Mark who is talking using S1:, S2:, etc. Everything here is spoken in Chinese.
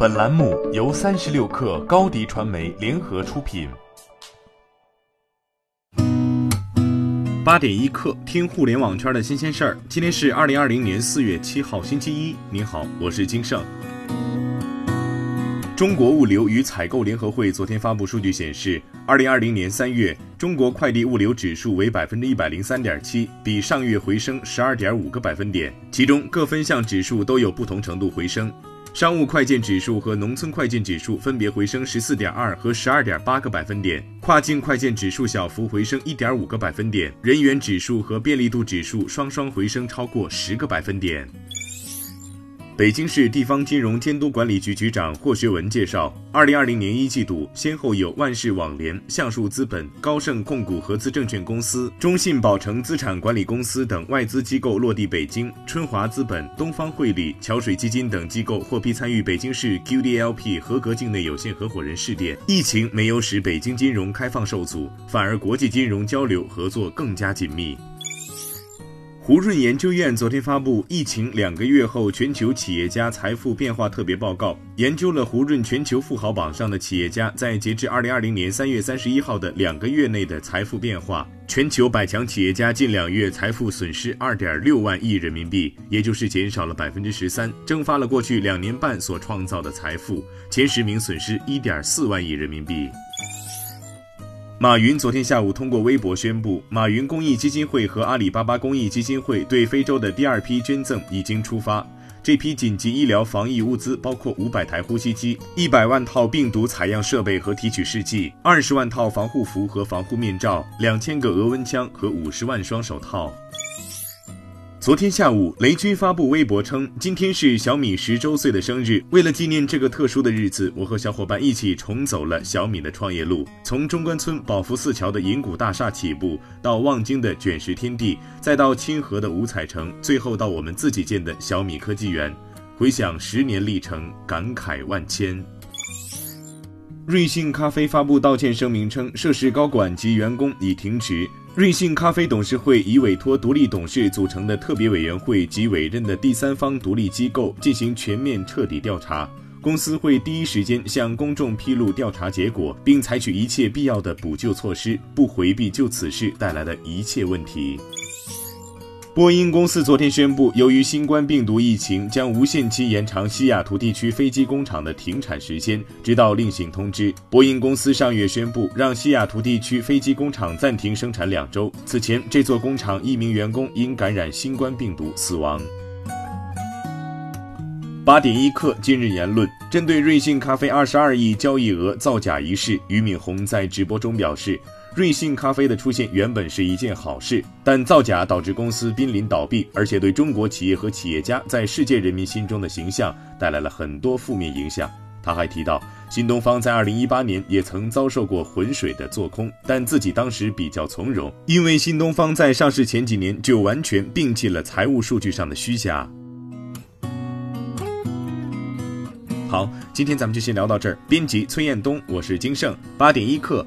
S1: 本栏目由三十六氪高低传媒联合出品。
S2: 八点一刻，听互联网圈的新鲜事儿。今天是二零二零年四月七号，星期一。您好，我是金盛。中国物流与采购联合会昨天发布数据显示，二零二零年三月，中国快递物流指数为百分之一百零三点七，比上月回升十二点五个百分点。其中各分项指数都有不同程度回升，商务快件指数和农村快件指数分别回升十四点二和十二点八个百分点，跨境快件指数小幅回升一点五个百分点，人员指数和便利度指数双双回升超过十个百分点。北京市地方金融监督管理局局长霍学文介绍，二零二零年一季度，先后有万世网联、橡树资本、高盛控股合资证券公司、中信保诚资产管理公司等外资机构落地北京，春华资本、东方汇理、桥水基金等机构获批参与北京市 QDLP 合格境内有限合伙人试点。疫情没有使北京金融开放受阻，反而国际金融交流合作更加紧密。胡润研究院昨天发布《疫情两个月后全球企业家财富变化特别报告》，研究了胡润全球富豪榜上的企业家在截至二零二零年三月三十一号的两个月内的财富变化。全球百强企业家近两月财富损失二点六万亿人民币，也就是减少了百分之十三，蒸发了过去两年半所创造的财富。前十名损失一点四万亿人民币。马云昨天下午通过微博宣布，马云公益基金会和阿里巴巴公益基金会对非洲的第二批捐赠已经出发。这批紧急医疗防疫物资包括五百台呼吸机、一百万套病毒采样设备和提取试剂、二十万套防护服和防护面罩、两千个额温枪和五十万双手套。昨天下午，雷军发布微博称，今天是小米十周岁的生日。为了纪念这个特殊的日子，我和小伙伴一起重走了小米的创业路，从中关村宝福寺桥的银谷大厦起步，到望京的卷石天地，再到清河的五彩城，最后到我们自己建的小米科技园。回想十年历程，感慨万千。瑞幸咖啡发布道歉声明称，涉事高管及员工已停职。瑞幸咖啡董事会已委托独立董事组成的特别委员会及委任的第三方独立机构进行全面彻底调查，公司会第一时间向公众披露调查结果，并采取一切必要的补救措施，不回避就此事带来的一切问题。波音公司昨天宣布，由于新冠病毒疫情，将无限期延长西雅图地区飞机工厂的停产时间，直到另行通知。波音公司上月宣布，让西雅图地区飞机工厂暂停生产两周。此前，这座工厂一名员工因感染新冠病毒死亡。八点一刻，今日言论：针对瑞幸咖啡二十二亿交易额造假一事，俞敏洪在直播中表示。瑞幸咖啡的出现原本是一件好事，但造假导致公司濒临倒闭，而且对中国企业和企业家在世界人民心中的形象带来了很多负面影响。他还提到，新东方在二零一八年也曾遭受过浑水的做空，但自己当时比较从容，因为新东方在上市前几年就完全摒弃了财务数据上的虚假。好，今天咱们就先聊到这儿。编辑崔彦东，我是金盛，八点一刻。